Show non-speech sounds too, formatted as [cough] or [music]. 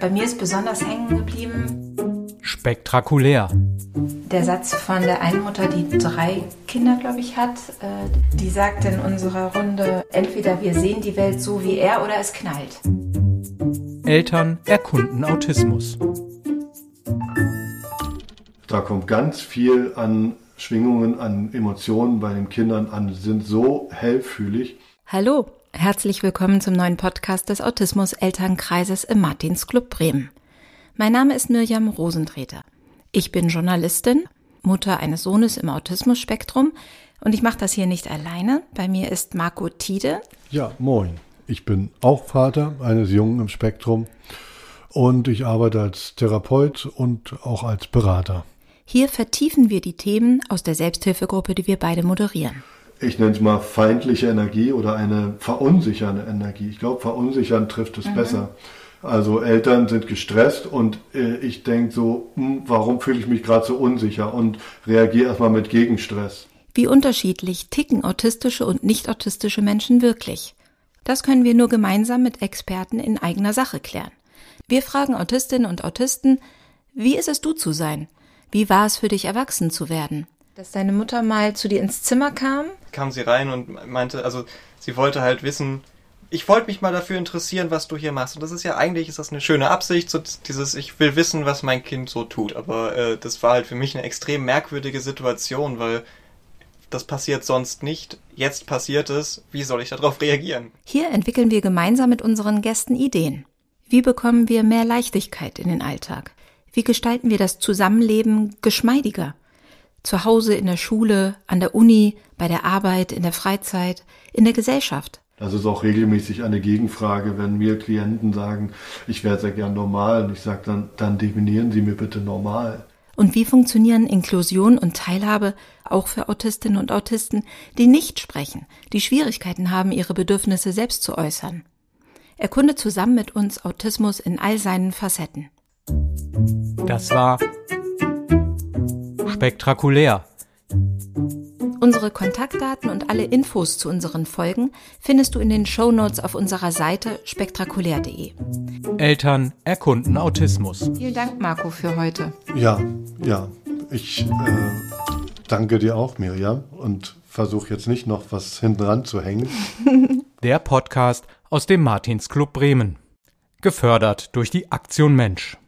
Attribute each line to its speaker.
Speaker 1: Bei mir ist besonders hängen geblieben
Speaker 2: Spektakulär.
Speaker 1: der Satz von der einen Mutter, die drei Kinder, glaube ich, hat. Äh, Die sagt in unserer Runde, entweder wir sehen die Welt so wie er oder es knallt.
Speaker 2: Eltern erkunden Autismus.
Speaker 3: Da kommt ganz viel an Schwingungen, an Emotionen bei den Kindern an, sind so hellfühlig.
Speaker 1: Hallo, herzlich willkommen zum neuen Podcast des Autismus Elternkreises im Martinsclub Bremen. Mein Name ist Mirjam Rosentreter. Ich bin Journalistin, Mutter eines Sohnes im Autismus-Spektrum und ich mache das hier nicht alleine. Bei mir ist Marco Tiede.
Speaker 3: Ja, moin. Ich bin auch Vater eines Jungen im Spektrum und ich arbeite als Therapeut und auch als Berater.
Speaker 1: Hier vertiefen wir die Themen aus der Selbsthilfegruppe, die wir beide moderieren.
Speaker 3: Ich nenne es mal feindliche Energie oder eine verunsichernde Energie. Ich glaube, verunsichern trifft es besser. Also Eltern sind gestresst und äh, ich denke so, hm, warum fühle ich mich gerade so unsicher und reagiere erstmal mit Gegenstress.
Speaker 1: Wie unterschiedlich ticken autistische und nicht autistische Menschen wirklich? Das können wir nur gemeinsam mit Experten in eigener Sache klären. Wir fragen Autistinnen und Autisten, wie ist es du zu sein? Wie war es für dich, erwachsen zu werden? Dass deine Mutter mal zu dir ins Zimmer kam?
Speaker 4: kam sie rein und meinte, also sie wollte halt wissen, ich wollte mich mal dafür interessieren, was du hier machst. Und das ist ja eigentlich ist das eine schöne Absicht, so dieses, ich will wissen, was mein Kind so tut. Aber äh, das war halt für mich eine extrem merkwürdige Situation, weil das passiert sonst nicht. Jetzt passiert es. Wie soll ich darauf reagieren?
Speaker 1: Hier entwickeln wir gemeinsam mit unseren Gästen Ideen. Wie bekommen wir mehr Leichtigkeit in den Alltag? Wie gestalten wir das Zusammenleben geschmeidiger? Zu Hause, in der Schule, an der Uni, bei der Arbeit, in der Freizeit, in der Gesellschaft.
Speaker 3: Das ist auch regelmäßig eine Gegenfrage, wenn mir Klienten sagen, ich wäre sehr gern normal und ich sage dann, dann definieren Sie mir bitte normal.
Speaker 1: Und wie funktionieren Inklusion und Teilhabe auch für Autistinnen und Autisten, die nicht sprechen, die Schwierigkeiten haben, ihre Bedürfnisse selbst zu äußern? Erkunde zusammen mit uns Autismus in all seinen Facetten.
Speaker 2: Das war spektakulär.
Speaker 1: Unsere Kontaktdaten und alle Infos zu unseren Folgen findest du in den Shownotes auf unserer Seite spektakulär.de.
Speaker 2: Eltern erkunden Autismus.
Speaker 1: Vielen Dank, Marco, für heute.
Speaker 3: Ja, ja. Ich äh, danke dir auch, Miriam, und versuche jetzt nicht noch was hinten ran zu hängen. [laughs]
Speaker 2: Der Podcast aus dem Martinsclub Bremen. Gefördert durch die Aktion Mensch.